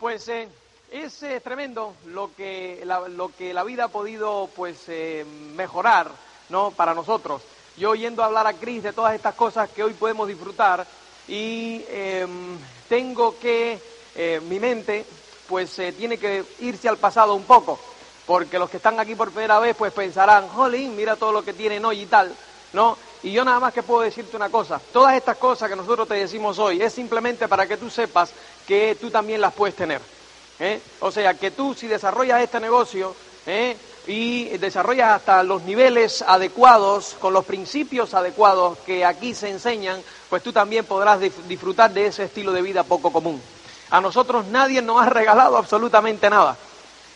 Pues eh, es eh, tremendo lo que la, lo que la vida ha podido pues eh, mejorar, ¿no? Para nosotros. Yo oyendo hablar a Cris de todas estas cosas que hoy podemos disfrutar y em, tengo que mi mente pues tiene que irse al pasado un poco, porque los que están aquí por primera vez pues pensarán, jolín, mira todo lo que tienen hoy y tal, ¿no? Y yo nada más que puedo decirte una cosa, todas estas cosas que nosotros te decimos hoy es simplemente para que tú sepas que tú también las puedes tener. ¿eh? O sea, que tú si desarrollas este negocio ¿eh? y desarrollas hasta los niveles adecuados, con los principios adecuados que aquí se enseñan, pues tú también podrás disfrutar de ese estilo de vida poco común. A nosotros nadie nos ha regalado absolutamente nada.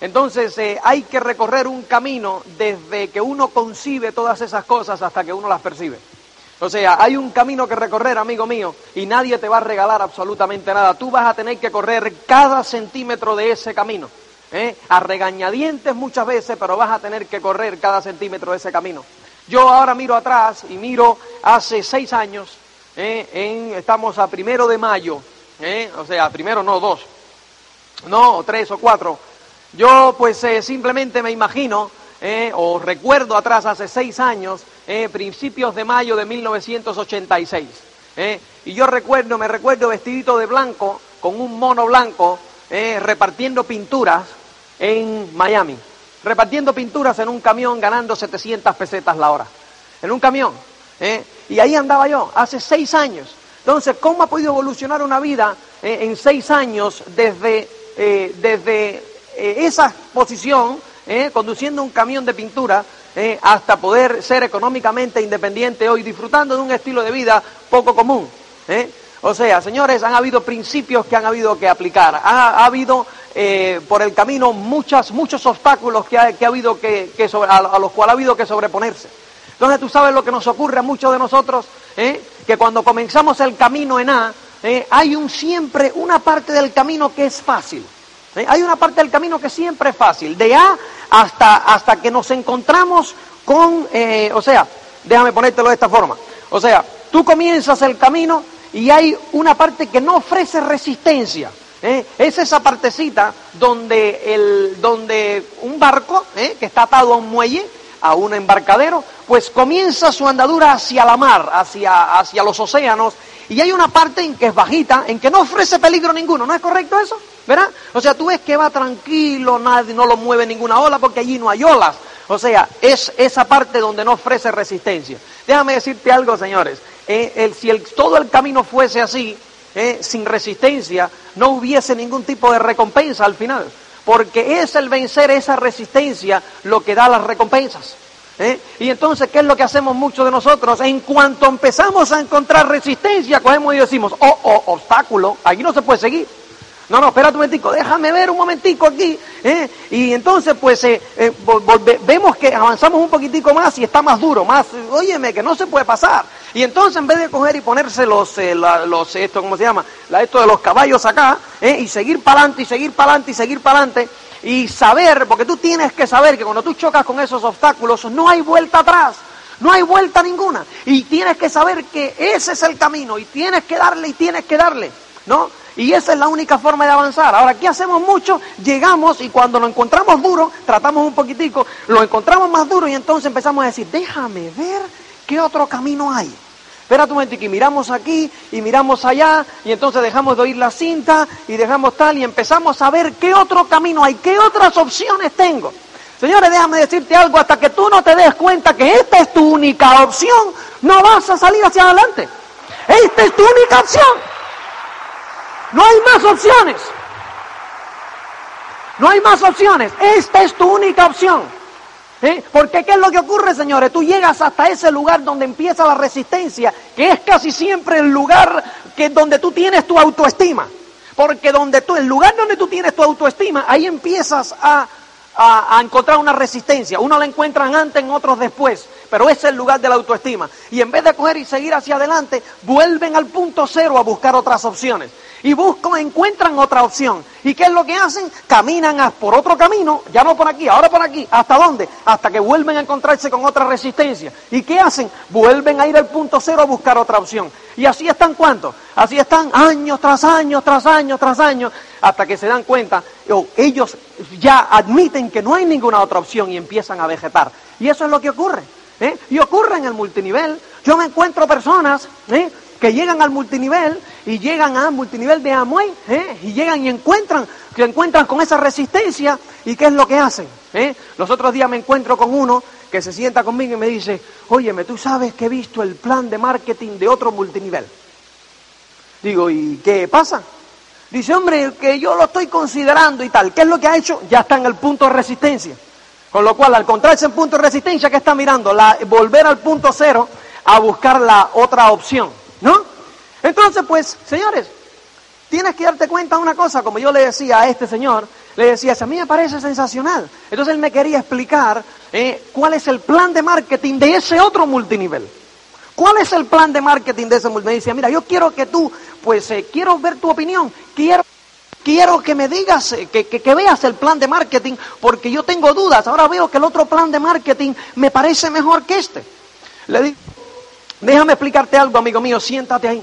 Entonces eh, hay que recorrer un camino desde que uno concibe todas esas cosas hasta que uno las percibe. O sea, hay un camino que recorrer, amigo mío, y nadie te va a regalar absolutamente nada. Tú vas a tener que correr cada centímetro de ese camino. ¿eh? A regañadientes muchas veces, pero vas a tener que correr cada centímetro de ese camino. Yo ahora miro atrás y miro hace seis años, ¿eh? estamos a primero de mayo, ¿eh? o sea, primero no, dos, no, tres o cuatro. Yo pues eh, simplemente me imagino, o recuerdo atrás hace seis años, eh, principios de mayo de 1986. Eh, y yo recuerdo, me recuerdo vestidito de blanco, con un mono blanco, eh, repartiendo pinturas en Miami. Repartiendo pinturas en un camión ganando 700 pesetas la hora. En un camión. Y ahí andaba yo, hace seis años. Entonces, ¿cómo ha podido evolucionar una vida en seis años desde, desde esa posición, conduciendo un camión de pintura, ¿eh? hasta poder ser económicamente independiente hoy, disfrutando de un estilo de vida poco común. ¿eh? O sea, señores, han habido principios que han habido que aplicar, ha, habido eh, por el camino muchas, muchos obstáculos que ha, habido que, a, los cuales ha habido que sobreponerse. Entonces tú sabes lo que nos ocurre a muchos de nosotros, que cuando comenzamos el camino en A, hay un siempre una parte del camino que es fácil. Hay una parte del camino que siempre es fácil, de A hasta, hasta que nos encontramos con, eh, o sea, déjame ponértelo de esta forma, o sea, tú comienzas el camino y hay una parte que no ofrece resistencia. ¿eh? Es esa partecita donde, el, donde un barco ¿eh? que está atado a un muelle, a un embarcadero, pues comienza su andadura hacia la mar, hacia, hacia los océanos, y hay una parte en que es bajita, en que no ofrece peligro ninguno, ¿no es correcto eso? O sea, tú ves que va tranquilo, nadie no lo mueve ninguna ola porque allí no hay olas. O sea, es esa parte donde no ofrece resistencia. Déjame decirte algo, señores. Eh, si todo el camino fuese así, eh, sin resistencia, no hubiese ningún tipo de recompensa al final. Porque es el vencer esa resistencia lo que da las recompensas. ¿eh? Y entonces, ¿qué es lo que hacemos muchos de nosotros? En cuanto empezamos a encontrar resistencia, cogemos y decimos, oh, oh, obstáculo, aquí no se puede seguir. No, no, espérate un momentico, déjame ver un momentico aquí. ¿eh? Y entonces, pues, eh, eh vemos que avanzamos un poquitico más y está más duro, más, óyeme, que no se puede pasar. Y entonces, en vez de coger y ponerse los, eh, los esto, ¿cómo se llama? La, esto de los caballos acá, ¿eh? y seguir para adelante, y seguir para adelante, y seguir para adelante, y saber, porque tú tienes que saber que cuando tú chocas con esos obstáculos, no hay vuelta atrás. No hay vuelta ninguna. Y tienes que saber que ese es el camino. Y tienes que darle y tienes que darle. ¿No? Y esa es la única forma de avanzar. Ahora, aquí hacemos mucho, llegamos y cuando lo encontramos duro, tratamos un poquitico, lo encontramos más duro y entonces empezamos a decir, déjame ver qué otro camino hay. Espérate un momento, y miramos aquí y miramos allá y entonces dejamos de oír la cinta y dejamos tal y empezamos a ver qué otro camino hay, qué otras opciones tengo. Señores, déjame decirte algo, hasta que tú no te des cuenta que esta es tu única opción, no vas a salir hacia adelante. Esta es tu única opción. No hay más opciones. No hay más opciones. Esta es tu única opción. ¿Eh? Porque ¿qué es lo que ocurre, señores? Tú llegas hasta ese lugar donde empieza la resistencia, que es casi siempre el lugar que donde tú tienes tu autoestima. Porque donde tú, el lugar donde tú tienes tu autoestima, ahí empiezas a, a, encontrar una resistencia. Uno la encuentran antes, en otros después. Pero ese es el lugar de la autoestima. Y en vez de coger y seguir hacia adelante, vuelven al punto cero a buscar otras opciones. y buscan, encuentran otra opción. ¿Y qué es lo que hacen? Caminan por otro camino, ya no por aquí, ahora por aquí. ¿Hasta dónde? Hasta que vuelven a encontrarse con otra resistencia. ¿Y qué hacen? Vuelven a ir al punto cero a buscar otra opción. ¿Y así están cuántos? Así están años tras años, tras años, tras años, hasta que se dan cuenta, o ellos ya admiten que no hay ninguna otra opción y empiezan a vegetar. Y eso es lo que ocurre. ¿Eh? Y ocurre en el multinivel. Yo me encuentro personas ¿eh? que llegan al multinivel y llegan al multinivel de Amway ¿eh? y llegan y encuentran, que encuentran con esa resistencia y qué es lo que hacen. Los otros días me encuentro con uno que se sienta conmigo y me dice, óyeme, tú sabes que he visto el plan de marketing de otro multinivel. Digo, ¿y qué pasa? Dice, hombre, que yo lo estoy considerando y tal. ¿Qué es lo que ha hecho? Ya está en el punto de resistencia. Con lo cual, al encontrarse en punto de resistencia, ¿qué está mirando? La, volver al punto cero a buscar la otra opción. ¿No? Entonces, pues, señores, tienes que darte cuenta de una cosa, como yo le decía a este señor, le decía, a mí me parece sensacional. Entonces él me quería explicar eh, cuál es el plan de marketing de ese otro multinivel. ¿Cuál es el plan de marketing de ese multinivel? Me decía, mira, yo quiero que tú, pues, eh, quiero ver tu opinión, quiero... Quiero que me digas, eh, que, que, veas el plan de marketing, porque yo tengo dudas. Ahora veo que el otro plan de marketing me parece mejor que este. Le digo, Déjame explicarte algo, amigo mío, siéntate ahí.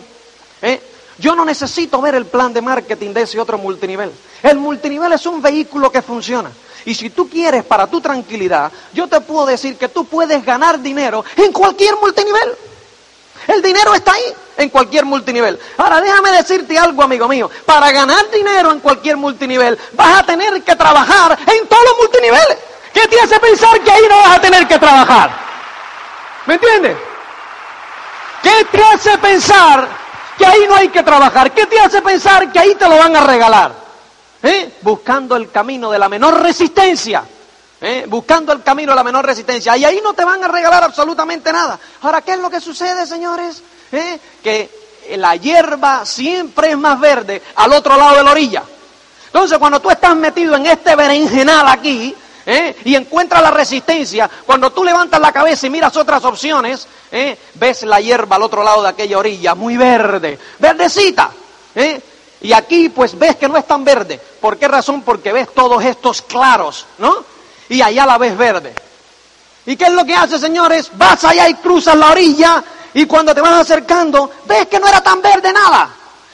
¿eh? Yo no necesito ver el plan de marketing de ese otro multinivel. El multinivel es un vehículo que funciona. Y si tú quieres para tu tranquilidad, yo te puedo decir que tú puedes ganar dinero en cualquier multinivel. El dinero está ahí, en cualquier multinivel. Ahora déjame decirte algo, amigo mío. Para ganar dinero en cualquier multinivel, vas a tener que trabajar en todos los multiniveles. ¿Qué te hace pensar que ahí no vas a tener que trabajar? ¿Me entiendes? ¿Qué te hace pensar que ahí no hay que trabajar? ¿Qué te hace pensar que ahí te lo van a regalar? ¿Eh? Buscando el camino de la menor resistencia. ¿Eh? Buscando el camino de la menor resistencia. Y ahí no te van a regalar absolutamente nada. Ahora, ¿qué es lo que sucede, señores? Que la hierba siempre es más verde al otro lado de la orilla. Entonces, cuando tú estás metido en este berenjenal aquí, ¿eh? y encuentras la resistencia, cuando tú levantas la cabeza y miras otras opciones, ¿eh? ves la hierba al otro lado de aquella orilla, muy verde, verdecita. ¿eh? Y aquí pues ves que no es tan verde. ¿Por qué razón? Porque ves todos estos claros, ¿no? Y allá la ves verde. ¿Y qué es lo que hace, señores? Vas allá y cruzas la orilla y cuando te vas acercando, ves que no era tan verde nada.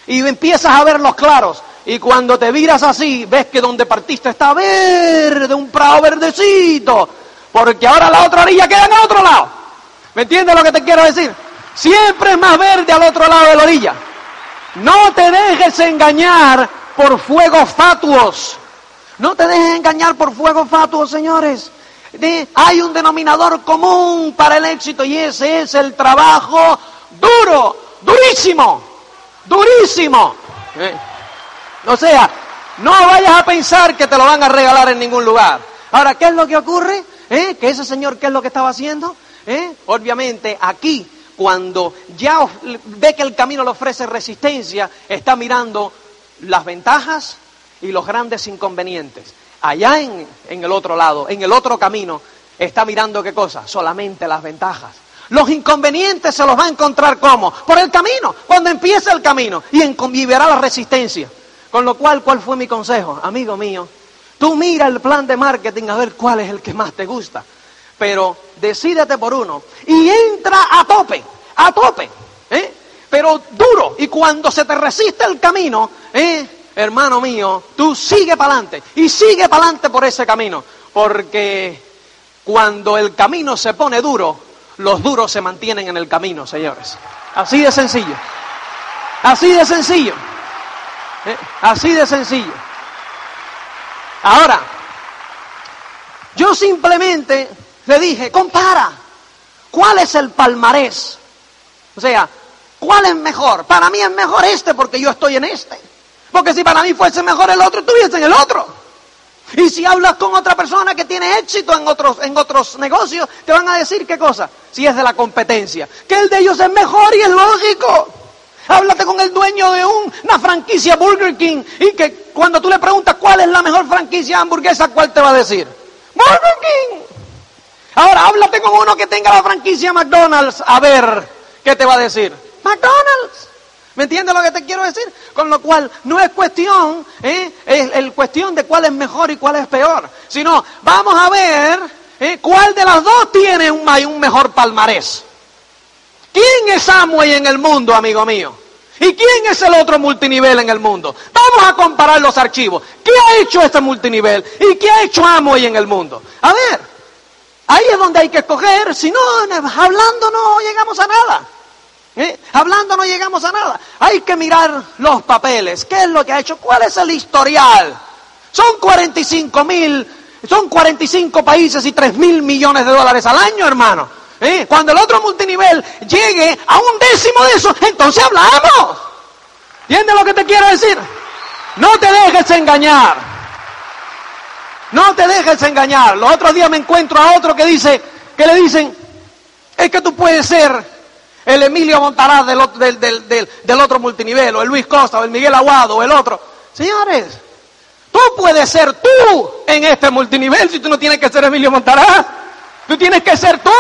Y empiezas a ver los claros. Y cuando te miras así, ves que donde partiste está verde, un prado verdecito. Porque ahora la otra orilla queda en el otro lado. ¿Me entiendes lo que te quiero decir? Siempre es más verde al otro lado de la orilla. No te dejes engañar por fuegos fatuos. No te dejes engañar por fuegos fatuos, señores. Hay un denominador común para el éxito y ese es el trabajo duro, durísimo, durísimo. ¿Eh? O sea, no vayas a pensar que te lo van a regalar en ningún lugar. Ahora, ¿qué es lo que ocurre? ¿Eh? Que ese señor, ¿qué es lo que estaba haciendo? ¿Eh? Obviamente, aquí, cuando ya ve que el camino le ofrece resistencia, está mirando las ventajas y los grandes inconvenientes. Allá en, el otro lado, en el otro camino, está mirando qué cosa? Solamente las ventajas. Los inconvenientes se los va a encontrar cómo? Por el camino, cuando empieza el camino y, verá la resistencia. Con lo cual, ¿cuál fue mi consejo? Amigo mío, tú mira el plan de marketing a ver cuál es el que más te gusta. Pero decídete por uno y entra a tope, a tope. ¿eh? Pero duro. Y cuando se te resiste el camino, ¿eh? Hermano mío, tú sigue para adelante y sigue para adelante por ese camino. Porque cuando el camino se pone duro, los duros se mantienen en el camino, señores. Así de sencillo. Así de sencillo. ¿Eh? Así de sencillo. Ahora, yo simplemente le dije, compara, ¿cuál es el palmarés? O sea, ¿cuál es mejor? Para mí es mejor este porque yo estoy en este. Porque si para mí fuese mejor el otro, estuviese en el otro. Y si hablas con otra persona que tiene éxito en otros, en otros negocios, te van a decir qué cosa, si es de la competencia, que el de ellos es mejor y es lógico. Háblate con el dueño de una franquicia Burger King y que cuando tú le preguntas cuál es la mejor franquicia hamburguesa, ¿cuál te va a decir? Burger King. Ahora háblate con uno que tenga la franquicia McDonald's a ver qué te va a decir. McDonald's. ¿Me entiendes lo que te quiero decir? Con lo cual, no es cuestión, ¿eh? el cuestión de cuál es mejor y cuál es peor, sino vamos a ver ¿eh? cuál de las dos tiene un, un mejor palmarés. ¿Quién es Amway en el mundo, amigo mío? ¿Y quién es el otro multinivel en el mundo? Vamos a comparar los archivos. ¿Qué ha hecho este multinivel? ¿Y qué ha hecho Amway en el mundo? A ver, ahí es donde hay que escoger, si no, hablando no llegamos a nada. ¿Eh? Hablando no llegamos a nada. Hay que mirar los papeles. ¿Qué es lo que ha hecho? ¿Cuál es el historial? Son 45 mil, son 45 países y 3 mil millones de dólares al año, hermano. ¿Eh? Cuando el otro multinivel llegue a un décimo de eso, entonces hablamos. ¿Entiendes lo que te quiero decir? No te dejes engañar. No te dejes engañar. Los otros días me encuentro a otro que dice, que le dicen, es que tú puedes ser el Emilio Montaraz del, del, otro multinivel, o el Luis Costa, o el Miguel Aguado, o el otro. Señores, tú puedes ser tú en este multinivel si tú no tienes que ser Emilio Montaraz. Tú tienes que ser tú.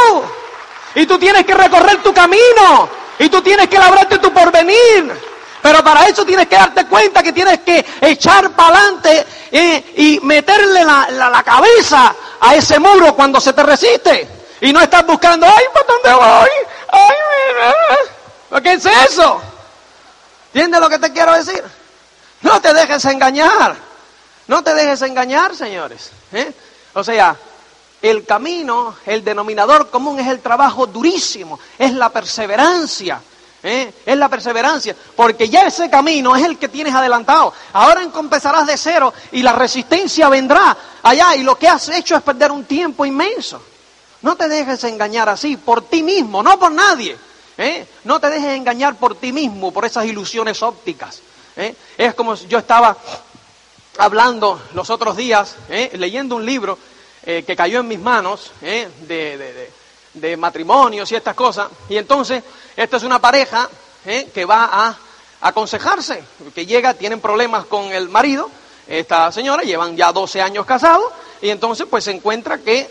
Y tú tienes que recorrer tu camino. Y tú tienes que labrarte tu porvenir. Pero para eso tienes que darte cuenta que tienes que echar para adelante eh, y meterle la, la, la cabeza a ese muro cuando se te resiste. Y no estás buscando, ay, ¿para dónde voy? ¿Qué es eso? ¿Entiendes lo que te quiero decir? No te dejes engañar. No te dejes engañar, señores. ¿eh? O sea, el camino, el denominador común es el trabajo durísimo, es la perseverancia. ¿eh? Es la perseverancia, porque ya ese camino es el que tienes adelantado. Ahora empezarás de cero y la resistencia vendrá allá y lo que has hecho es perder un tiempo inmenso. No te dejes engañar así, por ti mismo, no por nadie. ¿eh? No te dejes engañar por ti mismo, por esas ilusiones ópticas. ¿eh? Es como yo estaba hablando los otros días, ¿eh? leyendo un libro que cayó en mis manos de, matrimonios y estas cosas. Y entonces, esta es una pareja que va a aconsejarse, que llega, tienen problemas con el marido, esta señora, llevan ya 12 años casados, y entonces pues se encuentra que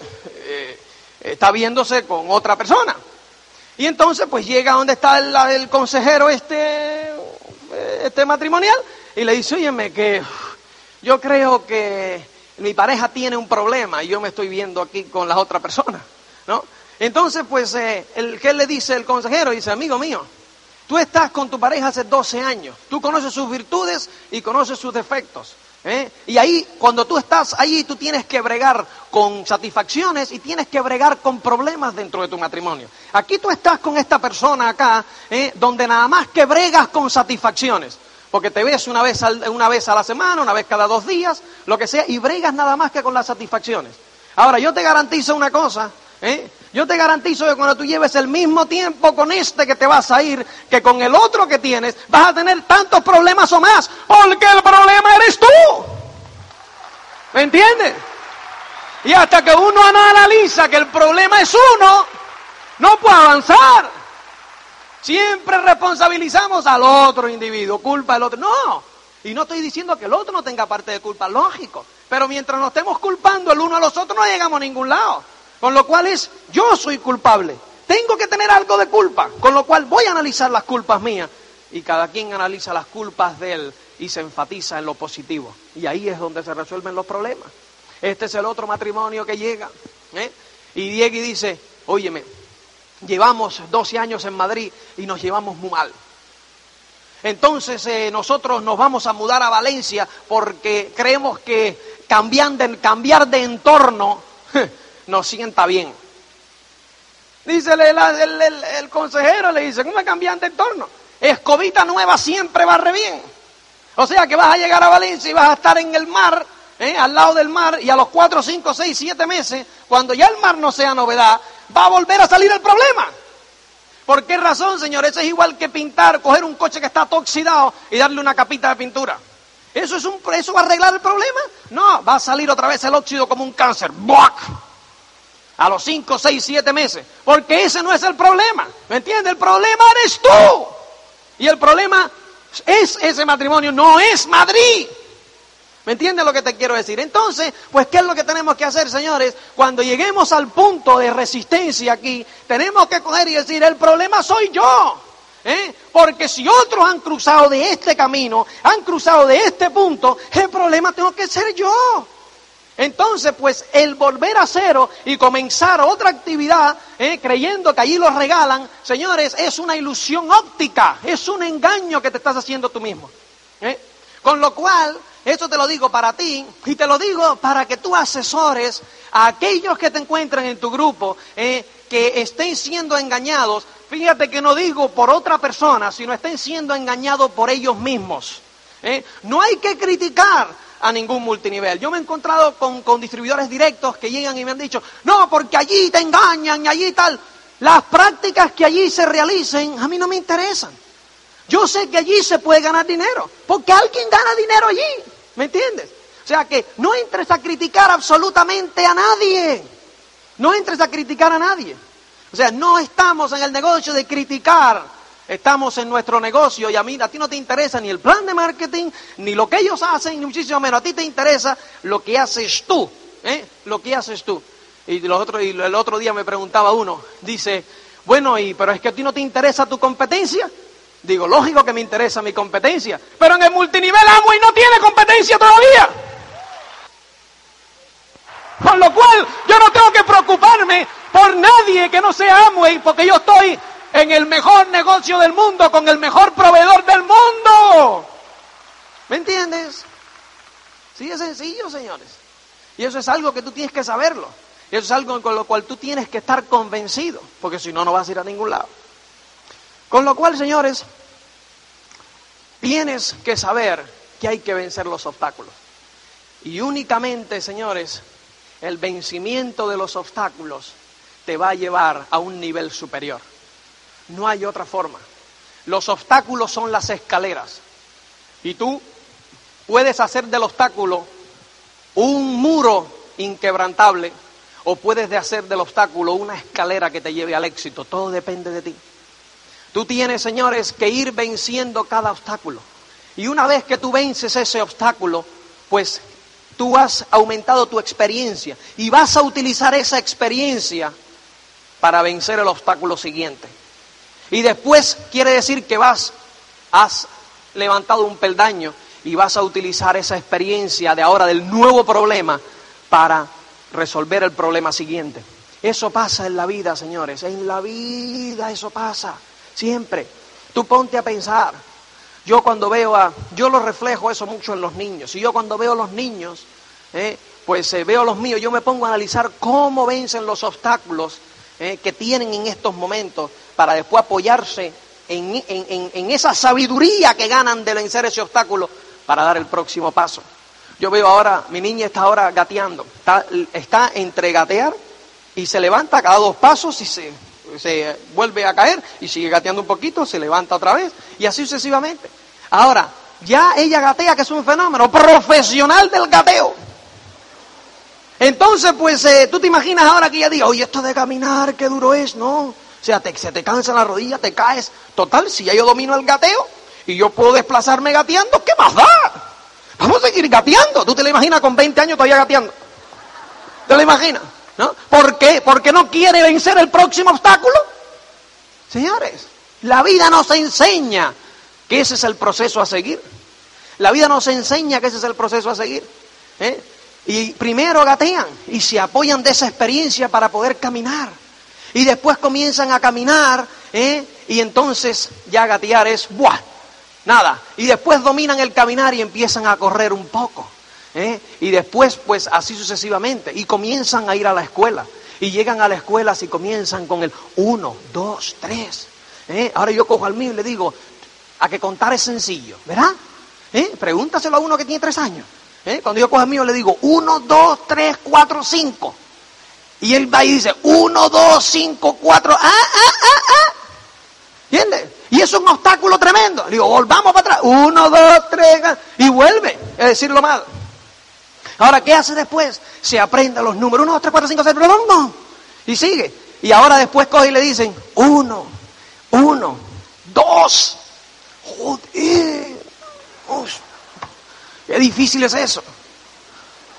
está viéndose con otra persona. Y entonces pues llega donde está el, consejero este, este matrimonial y le dice, óyeme, que yo creo que mi pareja tiene un problema y yo me estoy viendo aquí con la otra persona, ¿no? Entonces pues, eh, el, ¿qué le dice el consejero? Dice, amigo mío, tú estás con tu pareja hace 12 años, tú conoces sus virtudes y conoces sus defectos. ¿Eh? Y ahí, cuando tú estás ahí, tú tienes que bregar con satisfacciones y tienes que bregar con problemas dentro de tu matrimonio. Aquí tú estás con esta persona acá, ¿eh? donde nada más que bregas con satisfacciones. Porque te ves una vez, al, una vez a la semana, una vez cada dos días, lo que sea, y bregas nada más que con las satisfacciones. Ahora, yo te garantizo una cosa, ¿eh? Yo te garantizo que cuando tú lleves el mismo tiempo con este que te vas a ir, que con el otro que tienes, vas a tener tantos problemas o más, porque el problema eres tú. ¿Me entiendes? Y hasta que uno no analiza que el problema es uno, no puede avanzar. Siempre responsabilizamos al otro individuo, culpa del otro. No, y no estoy diciendo que el otro no tenga parte de culpa, lógico. Pero mientras nos estemos culpando el uno a los otros, no llegamos a ningún lado. Con lo cual es, yo soy culpable. Tengo que tener algo de culpa. Con lo cual voy a analizar las culpas mías. Y cada quien analiza las culpas de él y se enfatiza en lo positivo. Y ahí es donde se resuelven los problemas. Este es el otro matrimonio que llega. ¿eh? Y Diego dice, óyeme, llevamos 12 años en Madrid y nos llevamos muy mal. Entonces eh, nosotros nos vamos a mudar a Valencia porque creemos que cambiar de, cambiar de entorno nos sienta bien. Dice el, el, el, el, consejero, le dice, ¿cómo cambian de entorno? Escobita nueva siempre barre bien. O sea que vas a llegar a Valencia y vas a estar en el mar, ¿eh? al lado del mar, y a los 4, 5, 6, 7 meses, cuando ya el mar no sea novedad, va a volver a salir el problema. ¿Por qué razón, señor? Eso es igual que pintar, coger un coche que está oxidado y darle una capita de pintura. ¿Eso, es un, ¿Eso va a arreglar el problema? No, va a salir otra vez el óxido como un cáncer. ¡Buac! A los 5, 6, 7 meses. Porque ese no es el problema. ¿Me entiendes? El problema eres tú. Y el problema es ese matrimonio, no es Madrid. ¿Me entiendes lo que te quiero decir? Entonces, pues, ¿qué es lo que tenemos que hacer, señores? Cuando lleguemos al punto de resistencia aquí, tenemos que coger y decir, el problema soy yo. ¿eh? Porque si otros han cruzado de este camino, han cruzado de este punto, el problema tengo que ser yo. Entonces, pues el volver a cero y comenzar otra actividad, ¿eh? creyendo que allí lo regalan, señores, es una ilusión óptica, es un engaño que te estás haciendo tú mismo. ¿eh? Con lo cual, esto te lo digo para ti y te lo digo para que tú asesores a aquellos que te encuentran en tu grupo ¿eh? que estén siendo engañados. Fíjate que no digo por otra persona, sino estén siendo engañados por ellos mismos. No hay que criticar a ningún multinivel. Yo me he encontrado con, distribuidores directos que llegan y me han dicho, no, porque allí te engañan y allí tal. Las prácticas que allí se realicen a mí no me interesan. Yo sé que allí se puede ganar dinero, porque alguien gana dinero allí, ¿me entiendes? O sea que no entres a criticar absolutamente a nadie. No entres a criticar a nadie. O sea, no estamos en el negocio de criticar Estamos en nuestro negocio y a mí, a ti no te interesa ni el plan de marketing, ni lo que ellos hacen, ni muchísimo menos. A ti te interesa lo que haces tú, ¿eh? Lo que haces tú. Y, los y el otro día me preguntaba uno, dice, bueno, pero es que a ti no te interesa tu competencia. Digo, lógico que me interesa mi competencia, pero en el multinivel amo y no tiene competencia todavía. Con lo cual, yo no tengo que preocuparme por nadie que no sea Amway, porque yo estoy en el mejor negocio del mundo, con el mejor proveedor del mundo. ¿Me entiendes? Sí, es sencillo, señores. Y eso es algo que tú tienes que saberlo. Eso es algo con lo cual tú tienes que estar convencido, porque si no, no vas a ir a ningún lado. Con lo cual, señores, tienes que saber que hay que vencer los obstáculos. Y únicamente, señores, el vencimiento de los obstáculos te va a llevar a un nivel superior. No hay otra forma. Los obstáculos son las escaleras. Y tú puedes hacer del obstáculo un muro inquebrantable o puedes hacer del obstáculo una escalera que te lleve al éxito. Todo depende de ti. Tú tienes, señores, que ir venciendo cada obstáculo. Y una vez que tú vences ese obstáculo, pues tú has aumentado tu experiencia y vas a utilizar esa experiencia para vencer el obstáculo siguiente. Y después quiere decir que vas, has levantado un peldaño y vas a utilizar esa experiencia de ahora del nuevo problema para resolver el problema siguiente. Eso pasa en la vida, señores, en la vida eso pasa, siempre. Tú ponte a pensar. Yo cuando veo a, yo lo reflejo eso mucho en los niños, y yo cuando veo a los niños, eh, pues eh, veo a los míos, yo me pongo a analizar cómo vencen los obstáculos eh, que tienen en estos momentos para después apoyarse en, esa sabiduría que ganan de vencer ese obstáculo para dar el próximo paso. Yo veo ahora, mi niña está ahora gateando, está, entre gatear y se levanta cada dos pasos y se, se vuelve a caer y sigue gateando un poquito, se levanta otra vez y así sucesivamente. Ahora, ya ella gatea, que es un fenómeno profesional del gateo. Entonces, pues eh, tú te imaginas ahora que ella diga, oye, esto de caminar, qué duro es, ¿no? O sea, te, se te cansa la rodilla, te caes. Total, si ya yo domino el gateo y yo puedo desplazarme gateando, ¿qué más da? Vamos a seguir gateando. ¿Tú te lo imaginas con 20 años todavía gateando? ¿Te lo imaginas? ¿No? ¿Por qué? ¿Porque no quiere vencer el próximo obstáculo? Señores, la vida nos enseña que ese es el proceso a seguir. La vida nos enseña que ese es el proceso a seguir. ¿eh? Y primero gatean y se apoyan de esa experiencia para poder caminar. Y después comienzan a caminar, ¿eh? y entonces ya gatear es ¡buah! Nada. Y después dominan el caminar y empiezan a correr un poco. ¿eh? Y después, pues así sucesivamente. Y comienzan a ir a la escuela. Y llegan a la escuela y comienzan con el uno, dos, tres. ¿eh? Ahora yo cojo al mío y le digo, a que contar es sencillo, ¿verdad? ¿Eh? Pregúntaselo a uno que tiene tres años. ¿Eh? Cuando yo cojo al mío le digo, uno, dos, tres, cuatro, cinco. Y él va y dice, uno, dos, cinco, cuatro, ah, ah, ah, ah. ¿Entiendes? Y eso es un obstáculo tremendo. Le digo, volvamos para atrás. Uno, dos, tres, y vuelve a decirlo mal. Ahora, ¿qué hace después? Se aprende los números. Uno, dos, tres, cuatro, cinco, seis, no. Y sigue. Y ahora después coge y le dicen, uno, uno, dos. Joder. Qué difícil es eso.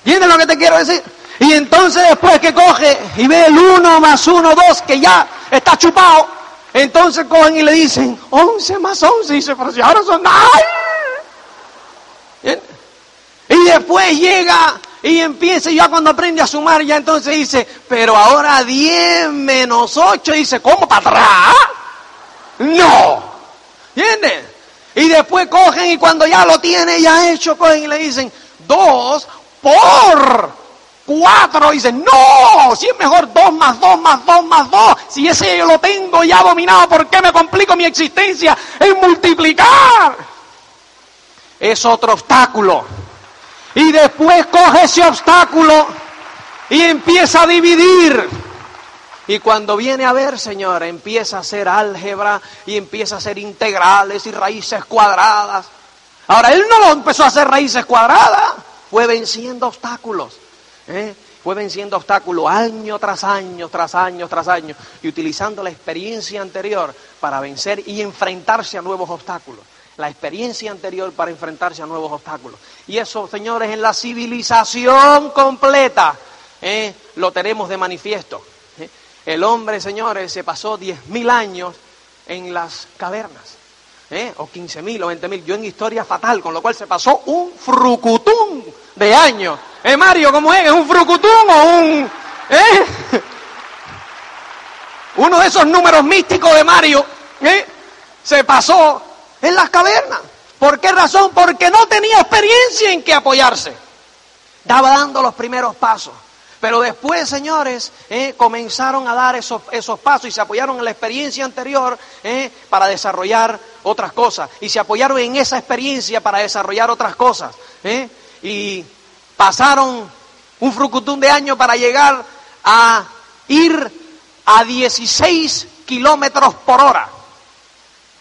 ¿Entiendes lo que te quiero decir? Y entonces después que coge y ve el uno más uno, dos, que ya está chupado, Entonces cogen y le dicen, 11 más 11. Y dice, pero si ahora son... ¡Ay! Y después llega y empieza, y ya cuando aprende a sumar, ya entonces dice, pero ahora 10 menos 8, dice, ¿cómo para atrás? No. ¿Entiendes? Y después cogen y cuando ya lo tiene ya hecho, cogen y le dicen, 2 por 4. Dicen, no, si es mejor 2 más 2 más 2 más 2. Si ese yo lo tengo ya dominado, ¿por qué me complico mi existencia en multiplicar? Es otro obstáculo. Y después coge ese obstáculo y empieza a dividir. Y cuando viene a ver, Señor, empieza a hacer álgebra y empieza a hacer integrales y raíces cuadradas. Ahora, él no lo empezó a hacer raíces cuadradas, fue venciendo obstáculos. ¿eh? Fue venciendo obstáculos año tras año, tras año, tras año, y utilizando la experiencia anterior para vencer y enfrentarse a nuevos obstáculos la experiencia anterior para enfrentarse a nuevos obstáculos. Y eso, señores, en la civilización completa ¿eh? lo tenemos de manifiesto. El hombre, señores, se pasó diez mil años en las cavernas, ¿eh? o quince mil o veinte mil. Yo en historia fatal, con lo cual se pasó un frucutún de años. ¿Eh, Mario, cómo es? ¿Es un frucutún o un...? ¿eh? Uno de esos números místicos de Mario, ¿eh? Se pasó en las cavernas. ¿Por qué razón? Porque no tenía experiencia en qué apoyarse. Estaba dando los primeros pasos. Pero después, señores, eh, comenzaron a dar esos, esos, pasos y se apoyaron en la experiencia anterior eh, para desarrollar otras cosas. Y se apoyaron en esa experiencia para desarrollar otras cosas. Eh, y pasaron un frucutún de años para llegar a ir a 16 kilómetros por hora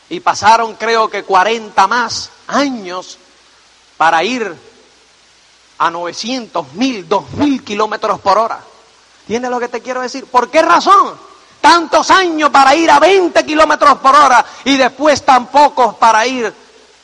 y pasaron creo que 40 más años para ir a 900, 1000, 2000 kilómetros por hora. ¿Tienes lo que te quiero decir? ¿Por qué razón? Tantos años para ir a 20 kilómetros por hora y después tan pocos para ir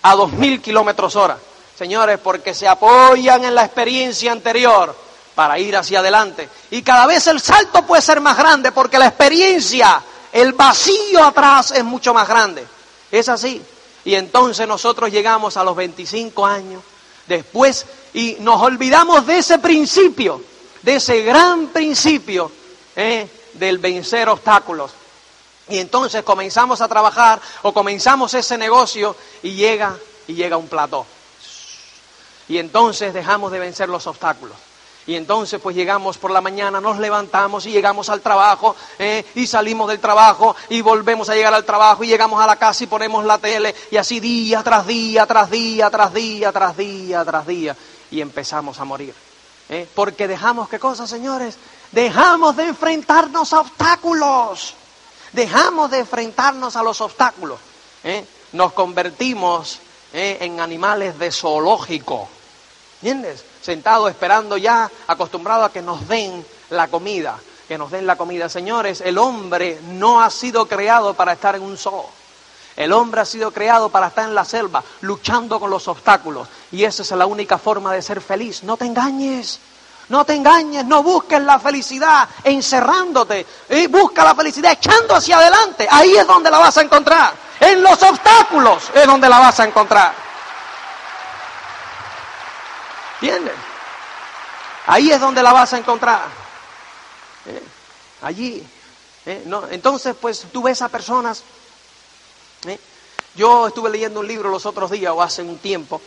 a 2000 kilómetros hora. Señores, porque se apoyan en la experiencia anterior para ir hacia adelante. Y cada vez el salto puede ser más grande porque la experiencia, el vacío atrás es mucho más grande. Es así. Y entonces nosotros llegamos a los 25 años después y nos olvidamos de ese principio, de ese gran principio ¿eh? del vencer obstáculos. Y entonces comenzamos a trabajar o comenzamos ese negocio y llega y llega un plató. Y entonces dejamos de vencer los obstáculos. Y entonces pues llegamos por la mañana, nos levantamos y llegamos al trabajo eh, y salimos del trabajo y volvemos a llegar al trabajo y llegamos a la casa y ponemos la tele y así día tras día, tras día, tras día, tras día, tras día y empezamos a morir. Eh, porque dejamos, ¿qué cosa, señores? Dejamos de enfrentarnos a obstáculos. Dejamos de enfrentarnos a los obstáculos. Eh. Nos convertimos en animales de zoológico. ¿Entiendes? Sentados esperando ya, acostumbrados a que nos den la comida, que nos den la comida. Señores, el hombre no ha sido creado para estar en un zoo. El hombre ha sido creado para estar en la selva, luchando con los obstáculos. Y esa es la única forma de ser feliz. No te engañes. No te engañes, no busques la felicidad encerrándote. Y busca la felicidad echando hacia adelante. Ahí es donde la vas a encontrar. En los obstáculos es donde la vas a encontrar. ¿Entiendes? Ahí es donde la vas a encontrar. ¿Eh? Allí. ¿Eh? Entonces, pues tú ves a personas. Yo estuve leyendo un libro los otros días o hace un tiempo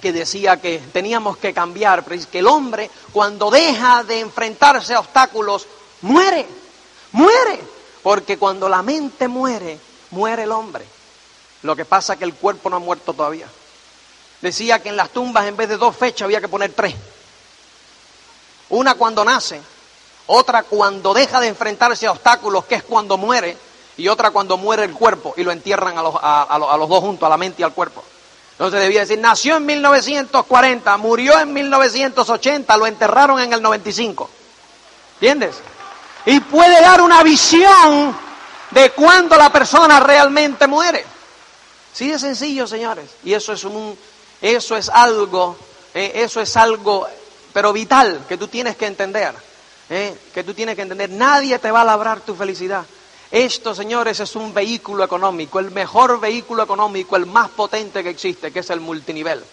que decía que teníamos que cambiar, que el hombre cuando deja de enfrentarse a obstáculos muere, muere, porque cuando la mente muere, muere el hombre. Lo que pasa es que el cuerpo no ha muerto todavía decía que en las tumbas en vez de dos fechas había que poner tres. Una cuando nace, otra cuando deja de enfrentarse a obstáculos, que es cuando muere, y otra cuando muere el cuerpo y lo entierran a los, a, los, dos juntos, a la mente y al cuerpo. Entonces debía decir, nació en 1940, murió en 1980, lo enterraron en el 95. ¿Entiendes? Y puede dar una visión de cuándo la persona realmente muere. Sí, es sencillo, señores. Y eso es un, eso es algo, eh, eso es algo, pero vital, que tú tienes que entender. Eh, que tú tienes que entender. Nadie te va a labrar tu felicidad. Esto, señores, es un vehículo económico, el mejor vehículo económico, el más potente que existe, que es el multinivel.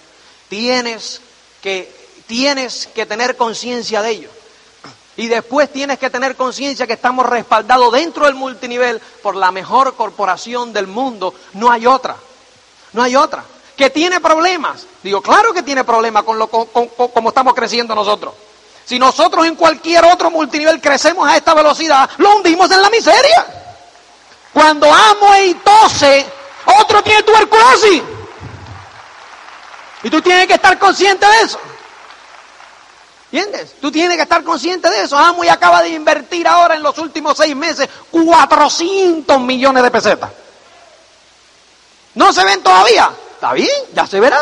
Tienes que, tienes que tener conciencia de ello. Y después tienes que tener conciencia que estamos respaldados dentro del multinivel por la mejor corporación del mundo. No hay otra. No hay otra. Que tiene problemas. Digo, claro que tiene problemas con lo como estamos creciendo nosotros. Si nosotros en cualquier otro multinivel crecemos a esta velocidad, lo hundimos en la miseria. Cuando amo y tose, otro tiene tuberculosis. Y tú tienes que estar consciente de eso. ¿Entiendes? Tú tienes que estar consciente de eso. Amo y acaba de invertir ahora en los últimos seis meses 400 millones de pesetas. ¿No se ven todavía? Está bien, ya se verá.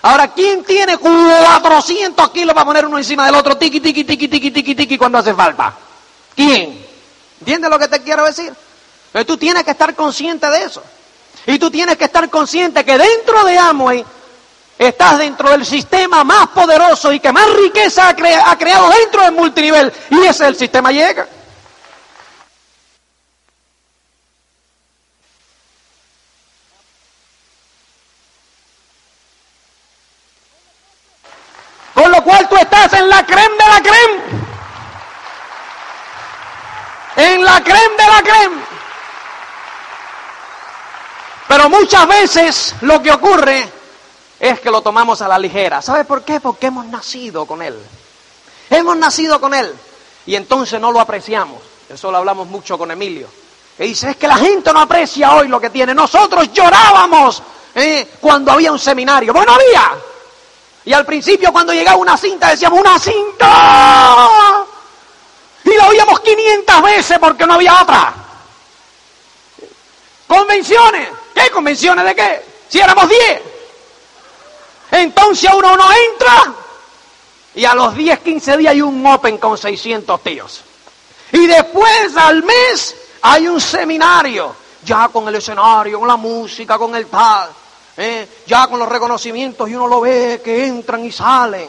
Ahora, ¿quién tiene 400 kilos para poner uno encima del otro? Tiki, tiki, tiki, tiki, tiki, tiki, cuando hace falta. ¿Quién? ¿Entiendes lo que te quiero decir? Pero tú tienes que estar consciente de eso. Y tú tienes que estar consciente que dentro de Amway Estás dentro del sistema más poderoso y que más riqueza ha, creado dentro del multinivel. Y ese es el sistema llega. Con lo cual tú estás en la creme de la creme. En la creme de la creme. Pero muchas veces lo que ocurre es que lo tomamos a la ligera. ¿Sabe por qué? Porque hemos nacido con Él. Hemos nacido con Él. Y entonces no lo apreciamos. Eso lo hablamos mucho con Emilio. Que dice, es que la gente no aprecia hoy lo que tiene. Nosotros llorábamos ¿eh? cuando había un seminario. Bueno, había. Y al principio cuando llegaba una cinta decíamos, una cinta. Y la oíamos 500 veces porque no había otra. Convenciones. ¿Qué convenciones de qué? Si éramos 10. Entonces uno no entra y a los 10, 15 días hay un Open con 600 tíos. Y después al mes hay un seminario, ya con el escenario, con la música, con el tal, ¿eh? ya con los reconocimientos y uno lo ve que entran y salen.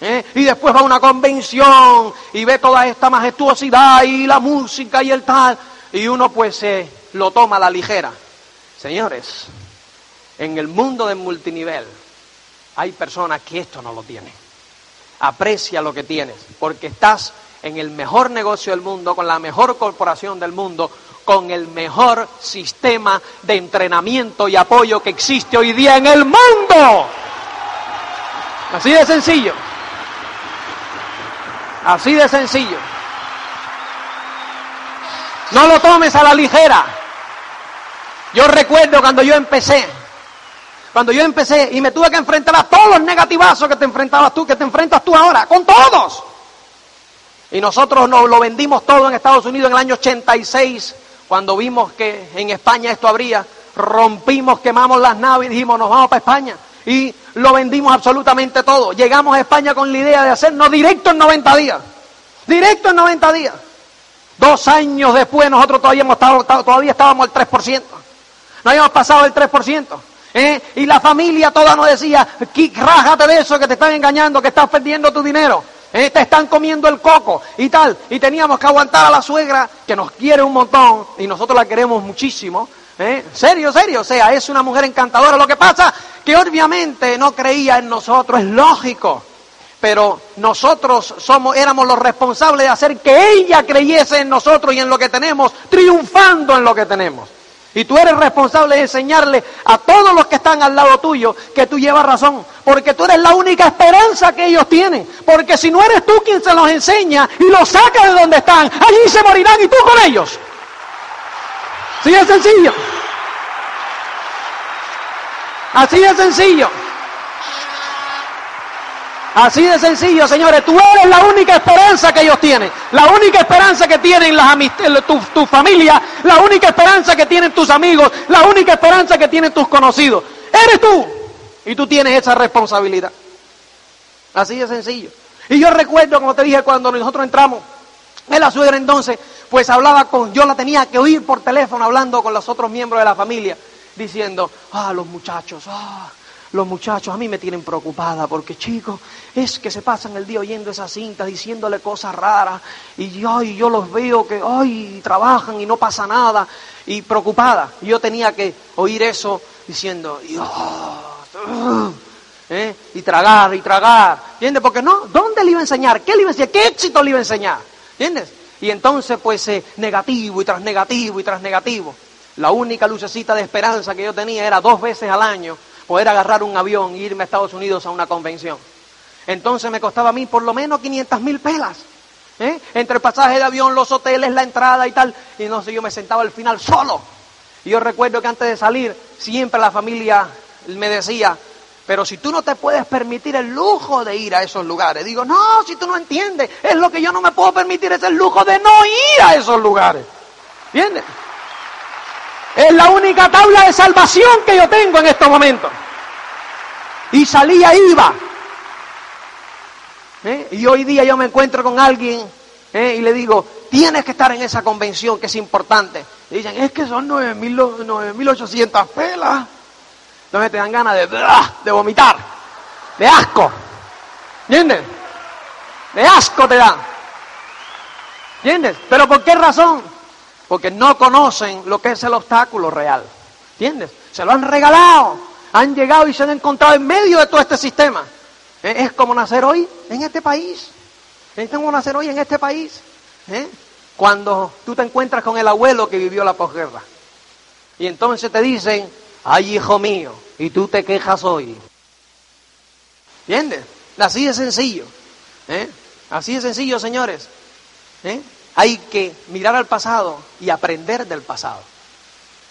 ¿eh? Y después va a una convención y ve toda esta majestuosidad y la música y el tal. Y uno pues lo toma a la ligera. Señores, en el mundo del multinivel, hay personas que esto no lo tienen. Aprecia lo que tienes, porque estás en el mejor negocio del mundo, con la mejor corporación del mundo, con el mejor sistema de entrenamiento y apoyo que existe hoy día en el mundo. Así de sencillo. Así de sencillo. No lo tomes a la ligera. Yo recuerdo cuando yo empecé, cuando yo empecé y me tuve que enfrentar a todos los negativazos que te enfrentabas tú, que te enfrentas tú ahora, con todos. Y nosotros nos lo vendimos todo en Estados Unidos en el año 86, cuando vimos que en España esto habría, rompimos, quemamos las naves y dijimos, nos vamos para España. Y lo vendimos absolutamente todo. Llegamos a España con la idea de hacernos directo en 90 días. Directo en 90 días. Dos años después nosotros todavía, hemos estado, todavía estábamos al 3%. No habíamos pasado el 3%. ¿Eh? Y la familia toda nos decía, rájate de eso, que te están engañando, que estás perdiendo tu dinero. ¿Eh? Te están comiendo el coco y tal. Y teníamos que aguantar a la suegra, que nos quiere un montón, y nosotros la queremos muchísimo. ¿Eh? Serio, serio, o sea, es una mujer encantadora. Lo que pasa que obviamente no creía en nosotros, es lógico. Pero nosotros somos, éramos los responsables de hacer que ella creyese en nosotros y en lo que tenemos, triunfando en lo que tenemos. Y tú eres responsable de enseñarle a todos los que están al lado tuyo que tú llevas razón. Porque tú eres la única esperanza que ellos tienen. Porque si no eres tú quien se los enseña y los saca de donde están, allí se morirán y tú con ellos. Así de sencillo. Así de sencillo. Así de sencillo, señores. Tú eres la única esperanza que ellos tienen. La única esperanza que tienen las tu, tu familia. La única esperanza que tienen tus amigos. La única esperanza que tienen tus conocidos. Eres tú. Y tú tienes esa responsabilidad. Así de sencillo. Y yo recuerdo, como te dije, cuando nosotros entramos en la suegra entonces, pues hablaba con, yo la tenía que oír por teléfono hablando con los otros miembros de la familia, diciendo, ah, los muchachos, ah, los muchachos a mí me tienen preocupada porque chicos, es que se pasan el día oyendo esas cintas, diciéndole cosas raras y yo, y yo los veo que ay, trabajan y no pasa nada y preocupada. Yo tenía que oír eso diciendo, Dios, ¿eh? y tragar y tragar, ¿entiendes? Porque no, ¿dónde le iba a enseñar? ¿Qué le iba a enseñar? ¿Qué éxito le iba a enseñar? ¿Entiendes? Y entonces pues eh, negativo y tras negativo y tras negativo. La única lucecita de esperanza que yo tenía era dos veces al año poder agarrar un avión e irme a Estados Unidos a una convención. Entonces me costaba a mí por lo menos 500 mil pelas. ¿eh? Entre el pasaje de avión, los hoteles, la entrada y tal. Y no sé, yo me sentaba al final solo. Y yo recuerdo que antes de salir, siempre la familia me decía, pero si tú no te puedes permitir el lujo de ir a esos lugares, digo, no, si tú no entiendes, es lo que yo no me puedo permitir, es el lujo de no ir a esos lugares. ¿Entiendes? Es la única tabla de salvación que yo tengo en estos momentos. Y salía, iba. ¿Eh? Y hoy día yo me encuentro con alguien ¿eh? y le digo, tienes que estar en esa convención que es importante. Y dicen, es que son 9.800 pelas. Entonces te dan ganas de, de vomitar, de asco. ¿Entiendes? De asco te dan. ¿Entiendes? ¿Pero por qué razón? Porque no conocen lo que es el obstáculo real. ¿Entiendes? Se lo han regalado, han llegado y se han encontrado en medio de todo este sistema. ¿Eh? Es como nacer hoy en este país. Es como nacer hoy en este país. ¿Eh? Cuando tú te encuentras con el abuelo que vivió la posguerra. Y entonces te dicen, ay hijo mío, y tú te quejas hoy. ¿Entiendes? Así de sencillo. ¿Eh? Así de sencillo, señores. ¿Eh? Hay que mirar al pasado y aprender del pasado.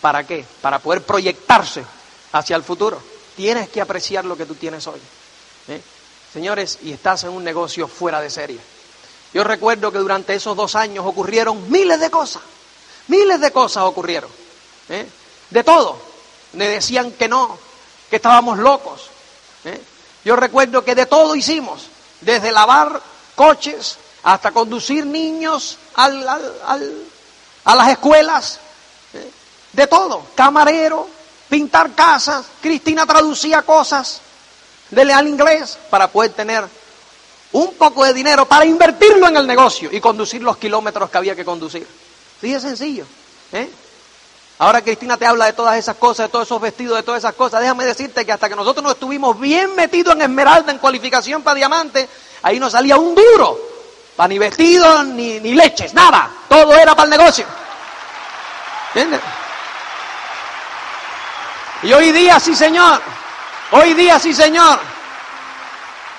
¿Para qué? Para poder proyectarse hacia el futuro. Tienes que apreciar lo que tú tienes hoy. ¿eh? Señores, y estás en un negocio fuera de serie. Yo recuerdo que durante esos dos años ocurrieron miles de cosas. Miles de cosas ocurrieron. ¿eh? De todo. Me decían que no, que estábamos locos. ¿eh? Yo recuerdo que de todo hicimos. Desde lavar coches hasta conducir niños al, a las escuelas, ¿eh? de todo, camarero, pintar casas, Cristina traducía cosas del al inglés para poder tener un poco de dinero para invertirlo en el negocio y conducir los kilómetros que había que conducir. Sí, es sencillo. ¿eh? Ahora Cristina te habla de todas esas cosas, de todos esos vestidos, de todas esas cosas. Déjame decirte que hasta que nosotros no estuvimos bien metidos en esmeralda, en cualificación para diamante, ahí nos salía un duro para ni vestidos, ni, ni leches, nada. Todo era para el negocio. ¿Entiendes? Y hoy día sí, señor. Hoy día sí, señor.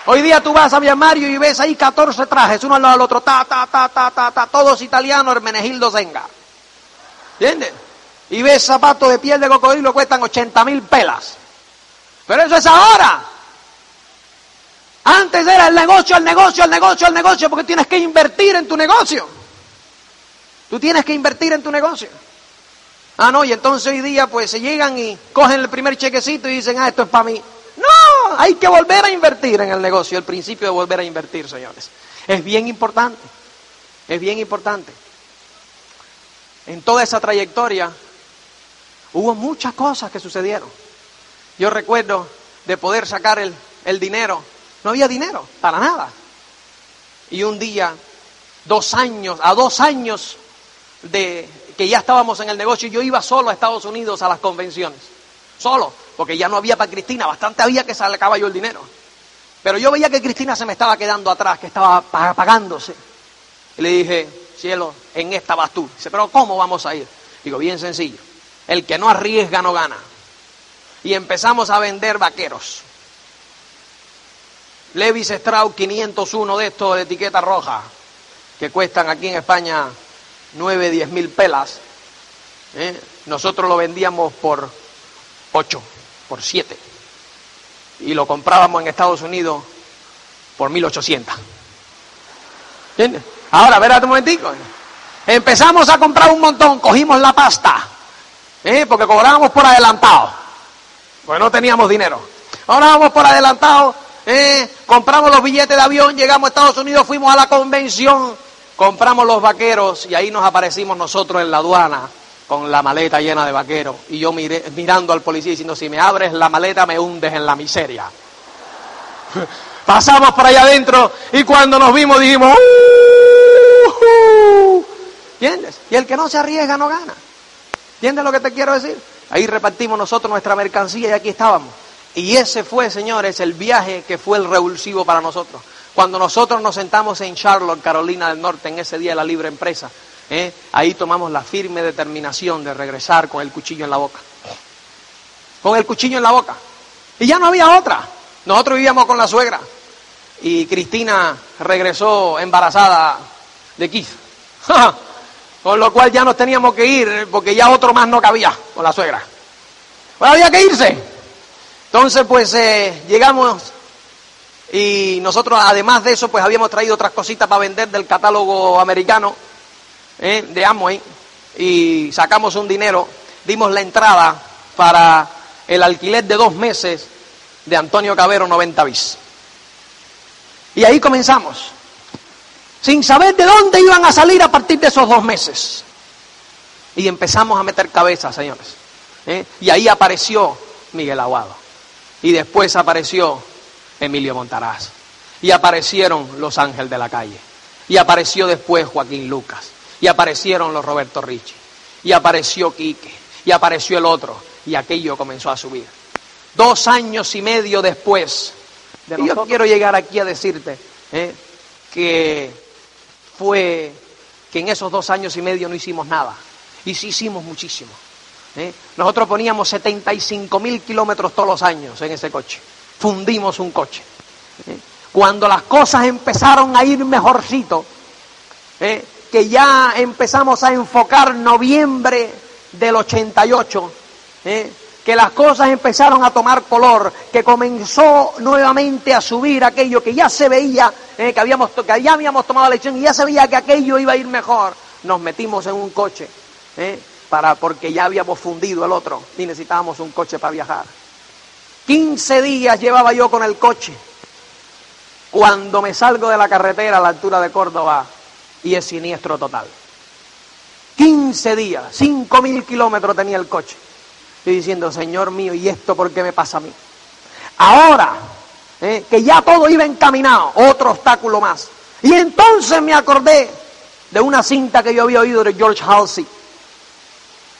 Hoy día tú vas a Mario y ves ahí 14 trajes, uno al lado del otro, ta, ta, ta, ta, ta, ta, todos italianos, Hermenegildo Zenga. ¿Entiendes? Y ves zapatos de piel de cocodrilo cuestan 80 mil pelas. Pero eso es ahora. Antes era el negocio, el negocio, el negocio, el negocio, porque tienes que invertir en tu negocio. Tú tienes que invertir en tu negocio. Ah, no, y entonces hoy día pues se llegan y cogen el primer chequecito y dicen, ah, esto es para mí. No, hay que volver a invertir en el negocio, el principio de volver a invertir, señores. Es bien importante, es bien importante. En toda esa trayectoria hubo muchas cosas que sucedieron. Yo recuerdo de poder sacar el, el dinero no había dinero, para nada. Y un día, dos años, a dos años de que ya estábamos en el negocio, yo iba solo a Estados Unidos a las convenciones. Solo, porque ya no había para Cristina, bastante había que sacaba yo el dinero. Pero yo veía que Cristina se me estaba quedando atrás, que estaba apagándose. Y le dije, cielo, en esta vas tú. Dice, pero ¿cómo vamos a ir? Digo, bien sencillo. El que no arriesga no gana. Y empezamos a vender vaqueros. Levis Strauss 501 de estos de etiqueta roja, que cuestan aquí en España 9, 10 mil pelas. ¿eh? Nosotros lo vendíamos por 8, por 7. Y lo comprábamos en Estados Unidos por 1800. ¿Entiendes? Ahora, espérate un momentico. Empezamos a comprar un montón, cogimos la pasta, ¿eh? porque cobrábamos por adelantado, porque no teníamos dinero. Ahora vamos por adelantado ¿Eh? compramos los billetes de avión, llegamos a Estados Unidos, fuimos a la convención, compramos los vaqueros y ahí nos aparecimos nosotros en la aduana con la maleta llena de vaqueros. Y yo miré, mirando al policía diciendo, si me abres la maleta me hundes en la miseria. Pasamos por allá adentro y cuando nos vimos dijimos, uh, ¿entiendes? Y el que no se arriesga no gana. ¿Entiendes lo que te quiero decir? Ahí repartimos nosotros nuestra mercancía y aquí estábamos. Y ese fue, señores, el viaje que fue el revulsivo para nosotros. Cuando nosotros nos sentamos en Charlotte, Carolina del Norte, en ese día de la libre empresa, ¿eh? ahí tomamos la firme determinación de regresar con el cuchillo en la boca. Con el cuchillo en la boca. Y ya no había otra. Nosotros vivíamos con la suegra. Y Cristina regresó embarazada de Keith. con lo cual ya nos teníamos que ir porque ya otro más no cabía con la suegra. Había que irse. Entonces, pues eh, llegamos y nosotros, además de eso, pues habíamos traído otras cositas para vender del catálogo americano eh, de Amway y sacamos un dinero, dimos la entrada para el alquiler de dos meses de Antonio Cabero 90 bis. Y ahí comenzamos, sin saber de dónde iban a salir a partir de esos dos meses. Y empezamos a meter cabeza, señores. ¿eh? Y ahí apareció Miguel Aguado. Y después apareció Emilio Montaraz. Y aparecieron los Ángeles de la Calle. Y apareció después Joaquín Lucas. Y aparecieron los Roberto Ricci. Y apareció Quique. Y apareció el otro. Y aquello comenzó a subir. Dos años y medio después. y yo quiero llegar aquí a decirte ¿eh? que fue que en esos dos años y medio no hicimos nada. Y sí hicimos muchísimo. ¿Eh? Nosotros poníamos 75 mil kilómetros todos los años en ese coche fundimos un coche. ¿Eh? Cuando las cosas empezaron a ir mejorcito, ¿eh? que ya empezamos a enfocar noviembre del 88, ¿eh? que las cosas empezaron a tomar color, que comenzó nuevamente a subir aquello que ya se veía, que, habíamos, que ya habíamos tomado la lección y ya se veía que aquello iba a ir mejor, nos metimos en un coche, para, porque ya habíamos fundido el otro y necesitábamos un coche para viajar. 15 días llevaba yo con el coche. Cuando me salgo de la carretera a la altura de Córdoba y es siniestro total. 15 días, 5 mil kilómetros tenía el coche. Estoy diciendo, Señor mío, ¿y esto por qué me pasa a mí? Ahora, eh, que ya todo iba encaminado, otro obstáculo más. Y entonces me acordé de una cinta que yo había oído de George Halsey,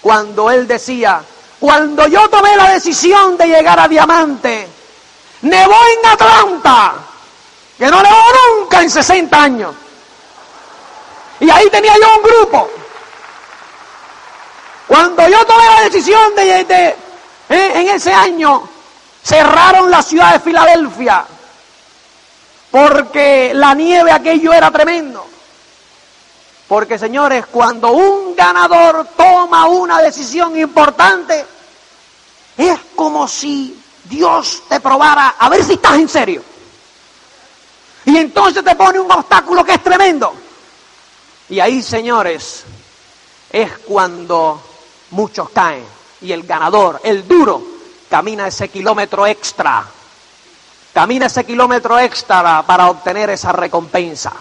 cuando él decía, cuando yo tomé la decisión de llegar a Diamante, nevó en Atlanta, que no nevó nunca en 60 años. Y ahí tenía yo un grupo. Cuando yo tomé la decisión de, eh, en ese año, cerraron la ciudad de Filadelfia, porque la nieve aquello era tremendo. Porque señores, cuando un ganador toma una decisión importante, es como si Dios te probara a ver si estás en serio. Y entonces te pone un obstáculo que es tremendo. Y ahí, señores, es cuando muchos caen. Y el ganador, el duro, camina ese kilómetro extra. Camina ese kilómetro extra para obtener esa recompensa.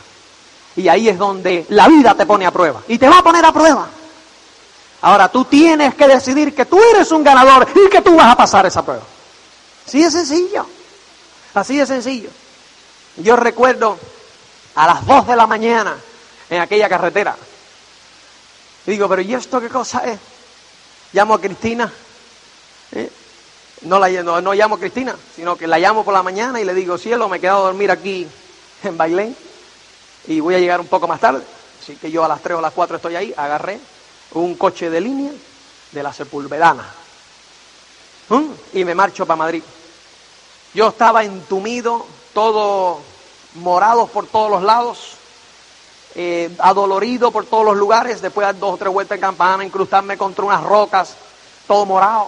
Y ahí es donde la vida te pone a prueba. Y te va a poner a prueba. Ahora tú tienes que decidir que tú eres un ganador y que tú vas a pasar esa prueba. Así de sencillo. Así de sencillo. Yo recuerdo a las 2 de la mañana en aquella carretera. Digo, pero ¿y esto qué cosa es? Llamo a Cristina. ¿eh? No, la, no, no, llamo a Cristina, sino que la llamo por la mañana y le digo, cielo, me he quedado a dormir aquí en Bailén y voy a llegar un poco más tarde. Así que yo a las 3 o las 4 estoy ahí, agarré un coche de línea de la Sepulvedana ¿Mm? y me marcho para Madrid. Yo estaba entumido, todo morado por todos los lados, eh, adolorido por todos los lugares, después de dos o tres vueltas en campana, incrustarme contra unas rocas, todo morado,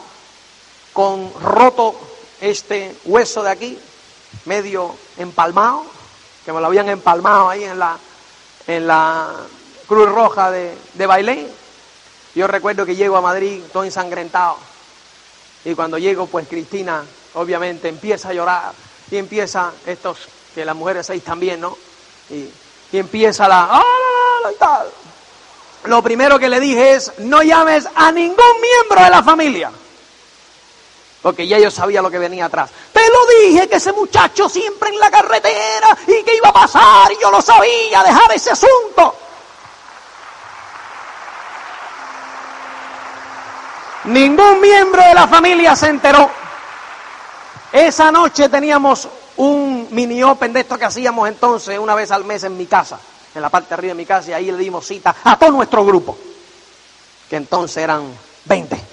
con roto este hueso de aquí, medio empalmado, que me lo habían empalmado ahí en la, en la Cruz Roja de, de Bailén. Yo recuerdo que llego a Madrid todo ensangrentado. Y cuando llego, pues Cristina, obviamente, empieza a llorar. Y empieza estos, que las mujeres ahí también, ¿no? Y, empieza la, ¡ah, lo primero que le dije es, no llames a ningún miembro de la familia. Porque ya yo sabía lo que venía atrás. Te lo dije que ese muchacho siempre en la carretera y que iba a pasar y yo lo sabía, dejar ese asunto. Ningún miembro de la familia se enteró. Esa noche teníamos un mini open de esto que hacíamos entonces una vez al mes en mi casa, en la parte de arriba de mi casa, y ahí le dimos cita a todo nuestro grupo, que entonces eran 20.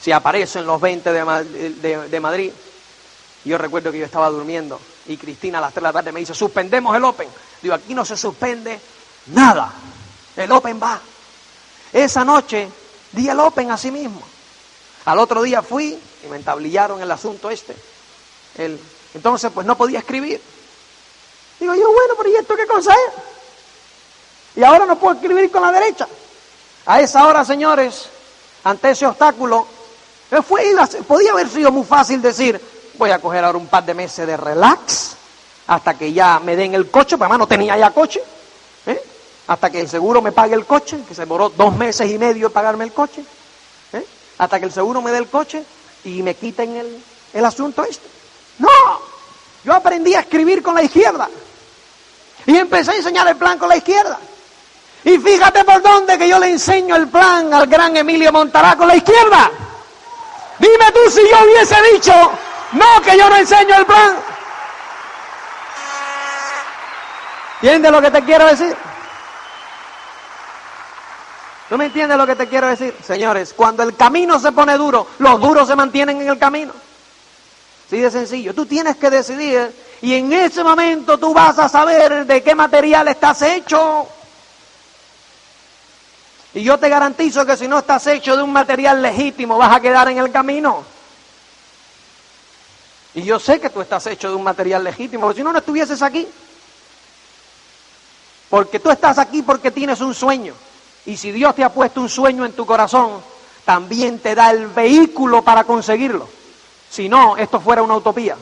Si aparecen los 20 de, de Madrid, yo recuerdo que yo estaba durmiendo y Cristina a las 3 de la tarde me dice, suspendemos el Open. Digo, aquí no se suspende nada, el Open va. Esa noche Di el Open a sí mismo. Al otro día fui y me entablillaron el asunto este. El, entonces, pues no podía escribir. Digo yo, bueno, pero ¿y esto qué cosa? Y ahora no puedo escribir con la derecha. A esa hora, señores, ante ese obstáculo, fue, podía haber sido muy fácil decir, voy a coger ahora un par de meses de relax hasta que ya me den el coche, porque además no tenía ya coche. ¿eh? hasta que el seguro me pague el coche, que se demoró dos meses y medio en pagarme el coche, ¿eh? hasta que el seguro me dé el coche y me quiten el, el asunto este. No, yo aprendí a escribir con la izquierda y empecé a enseñar el plan con la izquierda. Y fíjate por dónde que yo le enseño el plan al gran Emilio Montará con la izquierda. Dime tú si yo hubiese dicho, no, que yo no enseño el plan. ¿Entiendes lo que te quiero decir? ¿Tú me entiendes lo que te quiero decir? Señores, cuando el camino se pone duro, los duros se mantienen en el camino. Sí de sencillo. Tú tienes que decidir y en ese momento tú vas a saber de qué material estás hecho. Y yo te garantizo que si no estás hecho de un material legítimo, vas a quedar en el camino. Y yo sé que tú estás hecho de un material legítimo, porque si no, no estuvieses aquí. Porque tú estás aquí porque tienes un sueño. Y si Dios te ha puesto un sueño en tu corazón, también te da el vehículo para conseguirlo. Si no, esto fuera una utopía.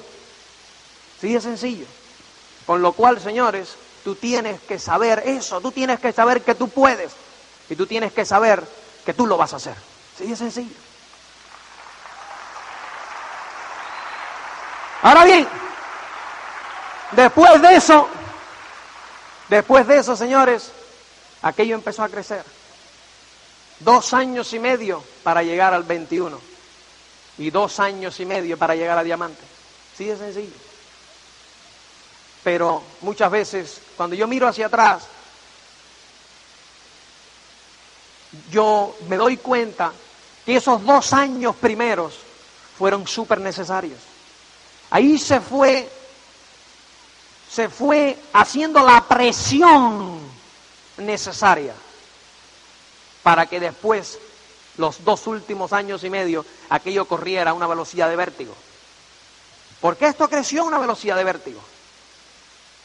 Sí, es sencillo. Con lo cual, señores, tú tienes que saber eso, tú tienes que saber que tú puedes y tú tienes que saber que tú lo vas a hacer. Sí, es sencillo. Ahora bien, después de eso, después de eso, señores, aquello empezó a crecer. Dos años y medio para llegar al 21. Y dos años y medio para llegar a diamante. Sí, es sencillo. Pero muchas veces, cuando yo miro hacia atrás, yo me doy cuenta que esos dos años primeros fueron súper necesarios. Ahí se fue, se fue haciendo la presión necesaria para que después, los dos últimos años y medio, aquello corriera a una velocidad de vértigo. Porque esto creció a una velocidad de vértigo.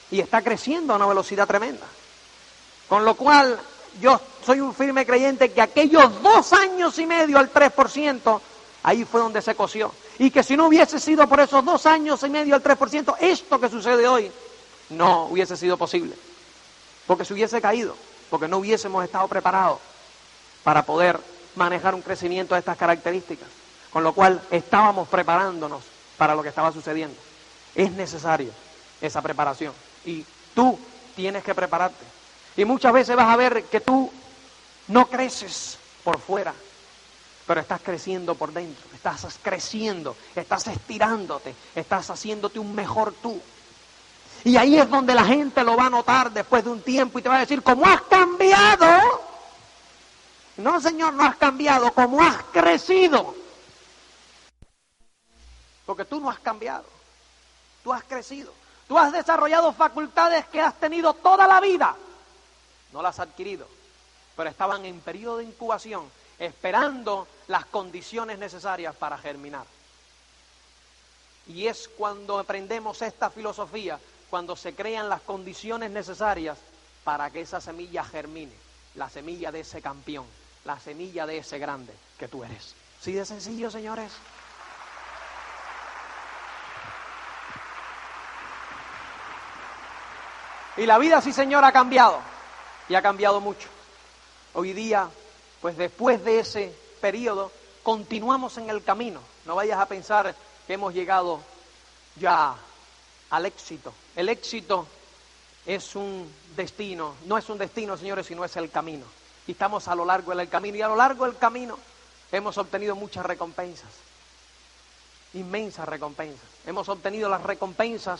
Y está creciendo a una velocidad tremenda. Con lo cual, yo soy un firme creyente que aquellos dos años y medio al 3%, ahí fue donde se coció. Y que si no hubiese sido por esos dos años y medio al 3%, esto que sucede hoy no hubiese sido posible. Porque se hubiese caído, porque no hubiésemos estado preparados para poder manejar un crecimiento de estas características. Con lo cual estábamos preparándonos para lo que estaba sucediendo. Es necesario esa preparación y tú tienes que prepararte. Y muchas veces vas a ver que tú no creces por fuera, pero estás creciendo por dentro, estás creciendo, estás estirándote, estás haciéndote un mejor tú. Y ahí es donde la gente lo va a notar después de un tiempo y te va a decir, ¿cómo has cambiado? No, Señor, no has cambiado como has crecido. Porque tú no has cambiado. Tú has crecido. Tú has desarrollado facultades que has tenido toda la vida. No las has adquirido. Pero estaban en periodo de incubación, esperando las condiciones necesarias para germinar. Y es cuando aprendemos esta filosofía, cuando se crean las condiciones necesarias para que esa semilla germine, la semilla de ese campeón la semilla de ese grande que tú eres. ¿Sí de sencillo, señores? Y la vida, sí, Señor, ha cambiado. Y ha cambiado mucho. Hoy día, pues después de ese periodo, continuamos en el camino. No vayas a pensar que hemos llegado ya al éxito. El éxito es un destino, no es un destino, señores, sino es el camino. Y estamos a lo largo del camino. Y a lo largo del camino hemos obtenido muchas recompensas, inmensas recompensas. Hemos obtenido las recompensas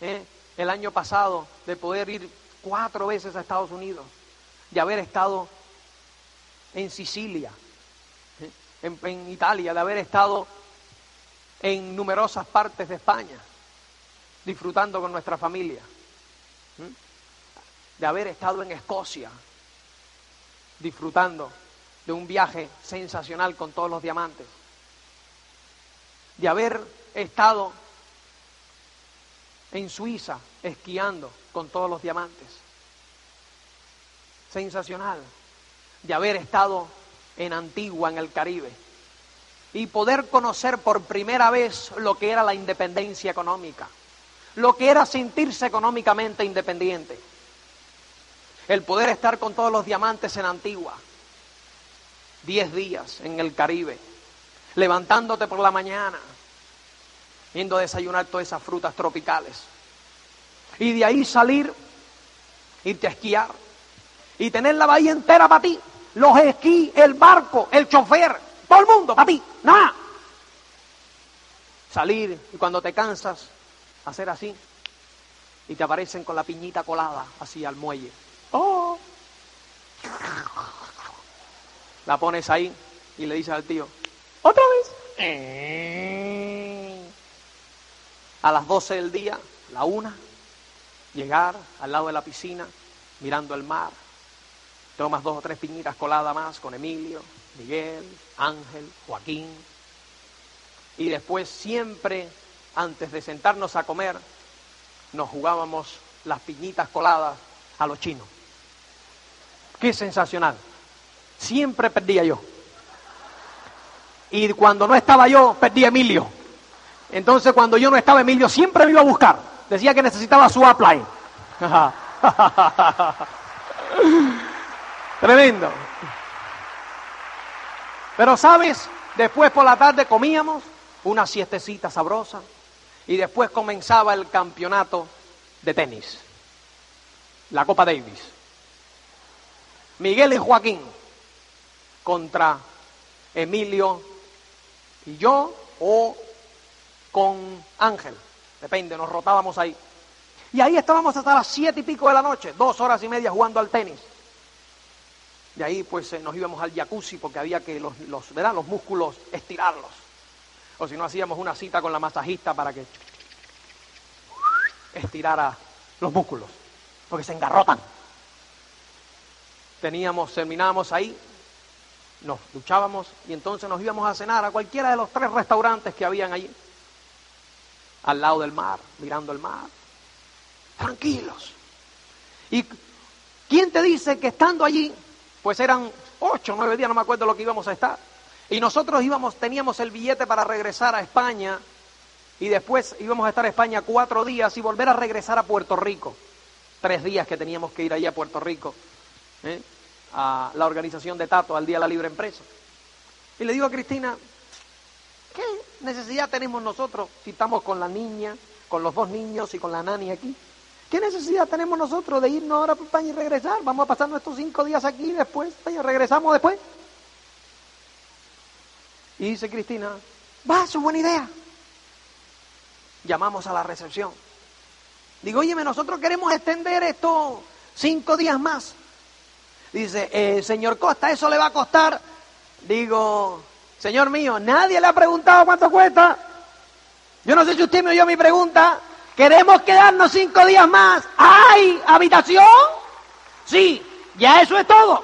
¿eh? el año pasado de poder ir cuatro veces a Estados Unidos, de haber estado en Sicilia, en, Italia, de haber estado en numerosas partes de España, disfrutando con nuestra familia, de haber estado en Escocia, disfrutando de un viaje sensacional con todos los diamantes, de haber estado en Suiza esquiando con todos los diamantes. Sensacional. De haber estado en Antigua, en el Caribe. Y poder conocer por primera vez lo que era la independencia económica. Lo que era sentirse económicamente independiente. El poder estar con todos los diamantes en Antigua. Diez días en el Caribe. Levantándote por la mañana yendo a desayunar todas esas frutas tropicales. Y de ahí salir, irte a esquiar y tener la bahía entera para ti. Los esquí, el barco, el chofer, todo el mundo para ti, nada. Salir y cuando te cansas, hacer así y te aparecen con la piñita colada así al muelle. ¡Oh! La pones ahí y le dices al tío, ¿otra vez? A las 12 del día, la una, llegar al lado de la piscina, mirando el mar. Tomas dos o tres piñitas coladas más con Emilio, Miguel, Ángel, Joaquín. Y después siempre, antes de sentarnos a comer, nos jugábamos las piñitas coladas a los chinos. Qué sensacional. Siempre perdía yo. Y cuando no estaba yo, perdía Emilio. Entonces, cuando yo no estaba, Emilio siempre me iba a buscar. Decía que necesitaba su apply. Tremendo. Pero, ¿sabes? Después por la tarde comíamos una siestecita sabrosa y después comenzaba el campeonato de tenis, la Copa Davis. Miguel y Joaquín contra Emilio y yo o con Ángel, depende, nos rotábamos ahí. Y ahí estábamos hasta las siete y pico de la noche, dos horas y media jugando al tenis. Y ahí pues eh, nos íbamos al jacuzzi porque había que los, los, los músculos estirarlos. O si no hacíamos una cita con la masajista para que estirara los músculos, porque se engarrotan. Teníamos, terminábamos ahí, nos duchábamos y entonces nos íbamos a cenar a cualquiera de los tres restaurantes que habían allí al lado del mar, mirando el mar. Tranquilos. ¿Y quién te dice que estando allí, pues eran ocho, nueve días, no me acuerdo lo que íbamos a estar, y nosotros íbamos, teníamos el billete para regresar a España, y después íbamos a estar en España cuatro días y volver a regresar a Puerto Rico. Tres días que teníamos que ir allí a Puerto Rico, ¿eh? a la organización de Tato, al Día de la Libre Empresa. Y le digo a Cristina, ¿Qué necesidad tenemos nosotros si estamos con la niña, con los dos niños y con la nani aquí? ¿Qué necesidad tenemos nosotros de irnos ahora para España y regresar? Vamos a pasar nuestros cinco días aquí y después, y regresamos después. Y dice Cristina, va, es buena idea. Llamamos a la recepción. Digo, oye, nosotros queremos extender esto cinco días más. Dice, eh, señor Costa, eso le va a costar. Digo, Señor mío, nadie le ha preguntado cuánto cuesta. Yo no sé si usted me oyó mi pregunta. ¿Queremos quedarnos cinco días más? ¿Hay habitación? Sí, ya eso es todo.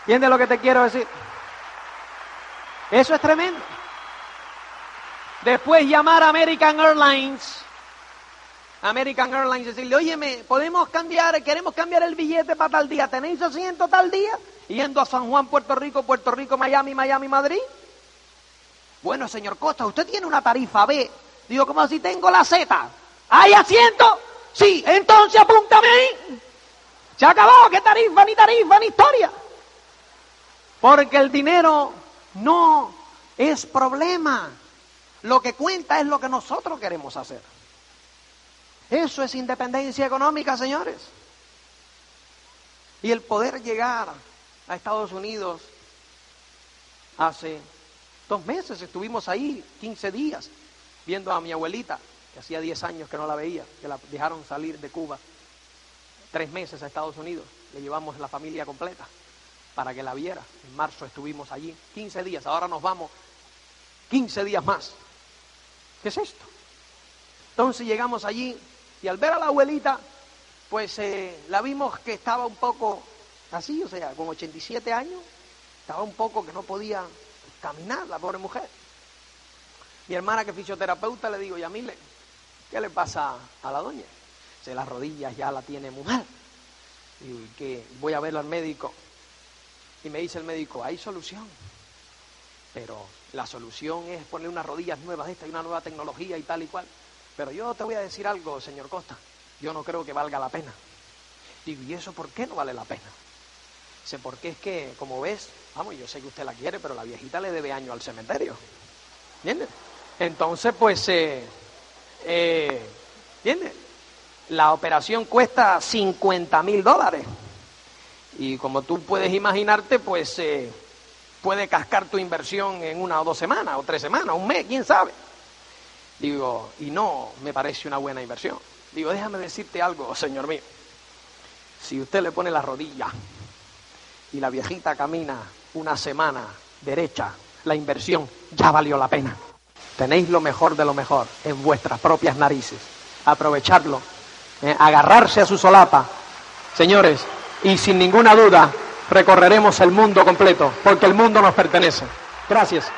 ¿Entiendes lo que te quiero decir? Eso es tremendo. Después llamar a American Airlines. American Airlines decirle, oye, ¿podemos cambiar, queremos cambiar el billete para tal día? ¿Tenéis asiento tal día? Yendo a San Juan, Puerto Rico, Puerto Rico, Miami, Miami, Madrid. Bueno, señor Costa, usted tiene una tarifa B. Digo, como si tengo la Z. ¿Hay asiento? Sí, entonces apúntame ahí. Se acabó, qué tarifa, ni tarifa, ni historia. Porque el dinero no es problema. Lo que cuenta es lo que nosotros queremos hacer. Eso es independencia económica, señores. Y el poder llegar a Estados Unidos hace dos meses, estuvimos ahí 15 días viendo a mi abuelita, que hacía 10 años que no la veía, que la dejaron salir de Cuba tres meses a Estados Unidos. Le llevamos la familia completa para que la viera. En marzo estuvimos allí 15 días, ahora nos vamos 15 días más. ¿Qué es esto? Entonces llegamos allí y al ver a la abuelita, pues eh, la vimos que estaba un poco así, o sea, con 87 años, estaba un poco que no podía caminar, la pobre mujer. Mi hermana que es fisioterapeuta le digo, Yamile, ¿qué le pasa a la doña? Se las rodillas ya la tiene muy mal. Y que voy a verlo al médico. Y me dice el médico, hay solución. Pero la solución es poner unas rodillas nuevas, esta y una nueva tecnología y tal y cual. Pero yo te voy a decir algo, señor Costa. Yo no creo que valga la pena. Digo, ¿y eso por qué no vale la pena? Dice, porque es que, como ves, vamos, yo sé que usted la quiere, pero la viejita le debe año al cementerio. ¿Entiendes? Entonces, pues, eh, eh, ¿entiendes? La operación cuesta 50 mil dólares. Y como tú puedes imaginarte, pues eh, puede cascar tu inversión en una o dos semanas, o tres semanas, un mes, quién sabe. Digo, y no me parece una buena inversión. Digo, déjame decirte algo, señor mío. Si usted le pone la rodilla y la viejita camina una semana derecha, la inversión ya valió la pena. Tenéis lo mejor de lo mejor en vuestras propias narices. Aprovecharlo, eh, agarrarse a su solapa. Señores, y sin ninguna duda recorreremos el mundo completo, porque el mundo nos pertenece. Gracias.